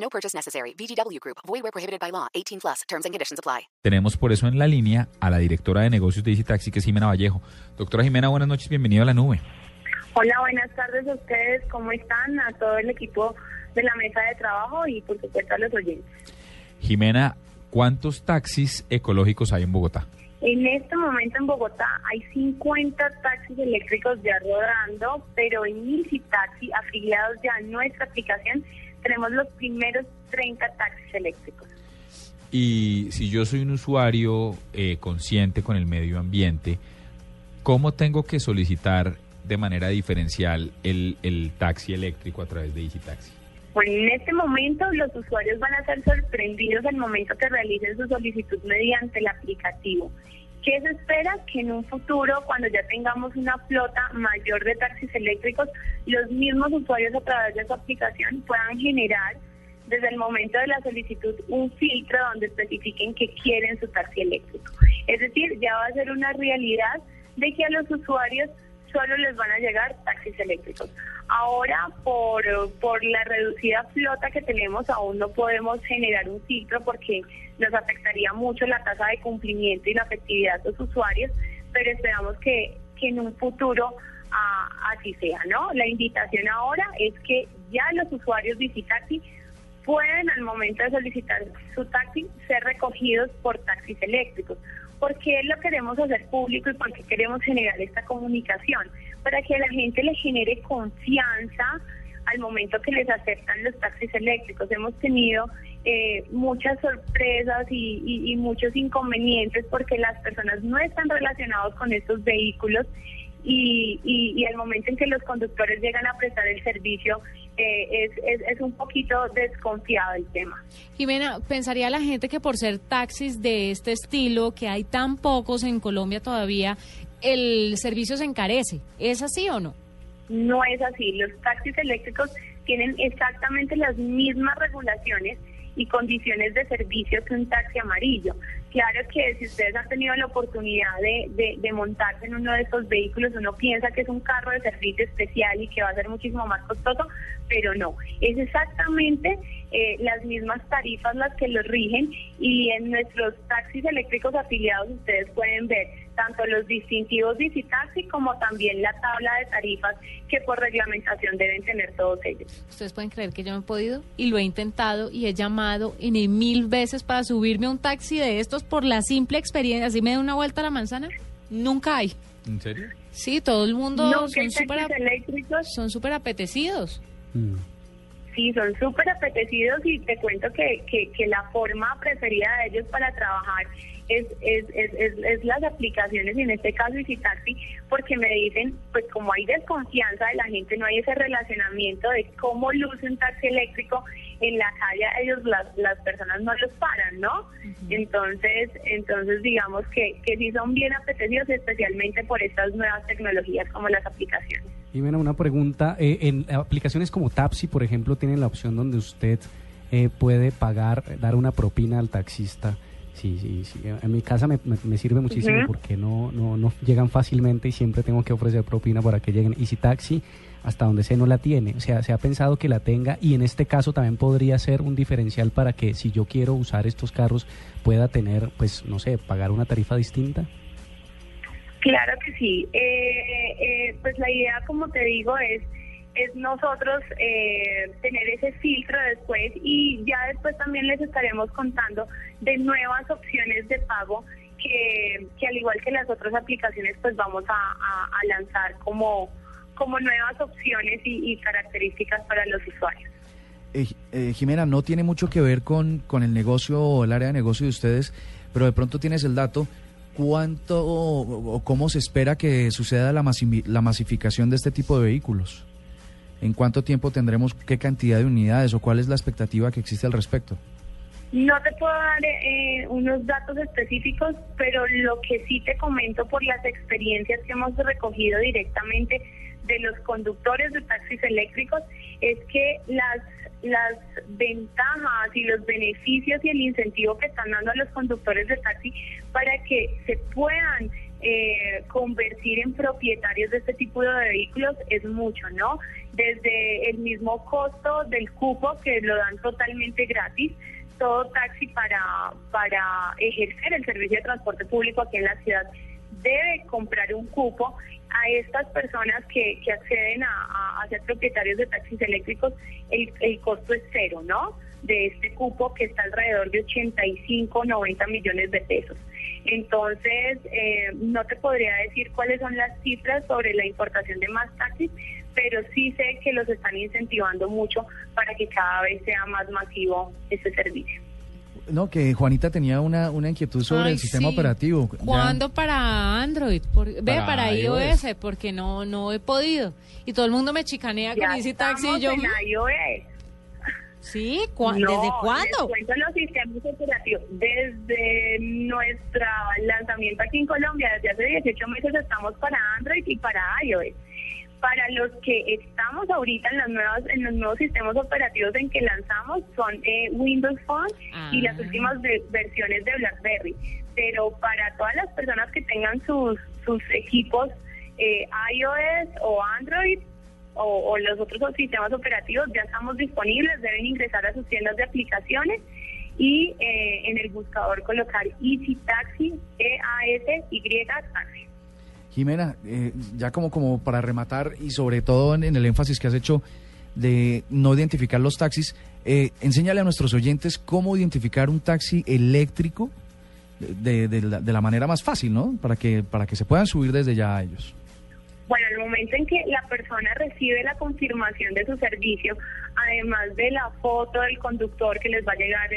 No purchase necessary. VGW Group. Void where prohibited by law. 18 plus. Terms and conditions apply. Tenemos por eso en la línea a la directora de negocios de Easy Taxi, que es Jimena Vallejo. Doctora Jimena, buenas noches. Bienvenida a la nube. Hola, buenas tardes a ustedes. ¿Cómo están? A todo el equipo de la mesa de trabajo y, por supuesto, a los oyentes. Jimena, ¿cuántos taxis ecológicos hay en Bogotá? En este momento en Bogotá hay 50 taxis eléctricos ya rodando, pero en Easy Taxi, afiliados ya a nuestra aplicación, tenemos los primeros 30 taxis eléctricos. Y si yo soy un usuario eh, consciente con el medio ambiente, ¿cómo tengo que solicitar de manera diferencial el, el taxi eléctrico a través de Easy Taxi? Bueno, en este momento los usuarios van a ser sorprendidos al momento que realicen su solicitud mediante el aplicativo. ¿Qué se espera? Que en un futuro, cuando ya tengamos una flota mayor de taxis eléctricos, los mismos usuarios a través de su aplicación puedan generar desde el momento de la solicitud un filtro donde especifiquen que quieren su taxi eléctrico. Es decir, ya va a ser una realidad de que a los usuarios solo les van a llegar taxis eléctricos. Ahora, por, por la reducida flota que tenemos, aún no podemos generar un filtro porque nos afectaría mucho la tasa de cumplimiento y la efectividad de los usuarios, pero esperamos que, que en un futuro ah, así sea, ¿no? La invitación ahora es que ya los usuarios de Taxi pueden al momento de solicitar su taxi ser recogidos por taxis eléctricos. ¿Por qué lo queremos hacer público y por qué queremos generar esta comunicación? Para que la gente le genere confianza al momento que les aceptan los taxis eléctricos. Hemos tenido eh, muchas sorpresas y, y, y muchos inconvenientes porque las personas no están relacionados con estos vehículos y, y, y, al momento en que los conductores llegan a prestar el servicio eh, es, es, es, un poquito desconfiado el tema. Jimena, pensaría la gente que por ser taxis de este estilo, que hay tan pocos en Colombia todavía, el servicio se encarece. ¿Es así o no? No es así. Los taxis eléctricos tienen exactamente las mismas regulaciones y condiciones de servicio que un taxi amarillo. Claro que si ustedes han tenido la oportunidad de, de, de, montarse en uno de estos vehículos, uno piensa que es un carro de servicio especial y que va a ser muchísimo más costoso, pero no, es exactamente eh, las mismas tarifas las que los rigen y en nuestros taxis eléctricos afiliados ustedes pueden ver tanto los distintivos Taxi como también la tabla de tarifas que por reglamentación deben tener todos ellos. Ustedes pueden creer que yo no he podido y lo he intentado y he llamado N mil veces para subirme a un taxi de estos por la simple experiencia, así me da una vuelta a la manzana, nunca hay. ¿En serio? Sí, todo el mundo No, son súper eléctricos son súper apetecidos. Sí, son súper apetecidos y te cuento que, que, la forma preferida de ellos para trabajar es, es, es, es, las aplicaciones y en este caso Taxi porque me dicen, pues como hay desconfianza de la gente, no hay ese relacionamiento de cómo luce un taxi eléctrico en la calle, ellos las, las personas no los paran, ¿no? Entonces, entonces digamos que, que sí son bien apetecidos, especialmente por estas nuevas tecnologías como las aplicaciones. Y bueno, una pregunta, eh, en aplicaciones como Tapsi, por ejemplo, tienen la opción donde usted eh, puede pagar, dar una propina al taxista. Sí, sí, sí. En mi casa me, me, me sirve muchísimo porque no, no, no llegan fácilmente y siempre tengo que ofrecer propina para que lleguen. Easy Taxi, hasta donde sé, no la tiene. O sea, se ha pensado que la tenga y en este caso también podría ser un diferencial para que si yo quiero usar estos carros pueda tener, pues, no sé, pagar una tarifa distinta. Claro que sí. Eh, eh, pues la idea, como te digo, es es nosotros eh, tener ese filtro después y ya después también les estaremos contando de nuevas opciones de pago que, que al igual que las otras aplicaciones pues vamos a, a, lanzar como, como nuevas opciones y, características para los usuarios. Eh, eh, Jimena, no tiene mucho que ver con, con el negocio o el área de negocio de ustedes, pero de pronto tienes el dato. ¿Cuánto o, cómo se espera que suceda la masificación de este tipo de vehículos? ¿En cuánto tiempo tendremos qué cantidad de unidades o cuál es la expectativa que existe al respecto? No te puedo dar eh, unos datos específicos, pero lo que sí te comento por las experiencias que hemos recogido directamente de los conductores de taxis eléctricos es que las las ventajas y los beneficios y el incentivo que están dando a los conductores de taxi para que se puedan eh, convertir en propietarios de este tipo de vehículos es mucho, ¿no? Desde el mismo costo del cupo que lo dan totalmente gratis, todo taxi para, para ejercer el servicio de transporte público aquí en la ciudad debe comprar un cupo a estas personas que, que acceden a, a, ser propietarios de taxis eléctricos, el, el costo es cero, ¿no? De este cupo que está alrededor de 85, 90 millones de pesos. Entonces, eh, no te podría decir cuáles son las cifras sobre la importación de más taxis, pero sí sé que los están incentivando mucho para que cada vez sea más masivo este servicio. No, que Juanita tenía una, una inquietud sobre Ay, el sistema sí. operativo. Ya- ¿Cuándo para Android? Por- ve Para para iOS. iOS, porque no no he podido. Y todo el mundo me chicanea Ya con Easy Taxi y yo... en iOS. ¿Sí? ¿Cuá- No, ¿Desde Les cuándo? cuento los sistemas operativos. Desde nuestro lanzamiento aquí en Colombia, desde hace 18 meses estamos para Android y para iOS. Para los que estamos ahorita en los nuevos, en los nuevos sistemas operativos en que lanzamos son eh, Windows Phone y las Ah. últimas ve- versiones de BlackBerry. Pero para todas las personas que tengan sus, sus equipos eh, iOS o Android, o, los otros sistemas operativos ya estamos disponibles, deben ingresar a sus tiendas de aplicaciones y eh, en el buscador colocar Easy Taxi, E-A-S-Y Taxi. Jimena, eh, ya como, como para rematar y sobre todo en, en el énfasis que has hecho de no identificar los taxis, eh, enséñale a nuestros oyentes cómo identificar un taxi eléctrico de, de la, de la manera más fácil, ¿no? Para que, para que se puedan subir desde ya a ellos. Bueno, el momento en que la persona recibe la confirmación de su servicio, además de la foto del conductor que les va a llegar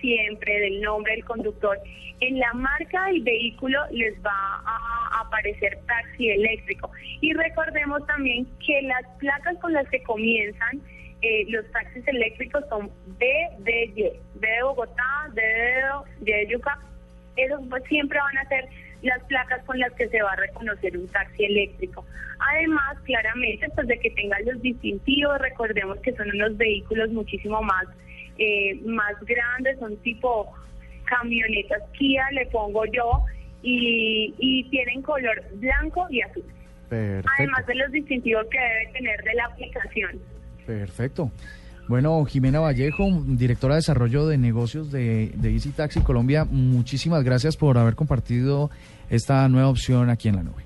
siempre, del nombre del conductor, en la marca del vehículo les va a aparecer taxi eléctrico. Y recordemos también que las placas con las que comienzan eh, los taxis eléctricos son B de Y, B de Bogotá, D de de Yucá, esos siempre van a ser las placas con las que se va a reconocer un taxi eléctrico. Además, claramente, pues de que tengan los distintivos, recordemos que son unos vehículos muchísimo más, eh, más grandes, son tipo camionetas Kia, le pongo yo, y, y tienen color blanco y azul. Perfecto. Además de los distintivos que debe tener de la aplicación. Perfecto. Bueno, Jimena Vallejo, directora de desarrollo de negocios de, de Easy Taxi Colombia, muchísimas gracias por haber compartido esta nueva opción aquí en la nube.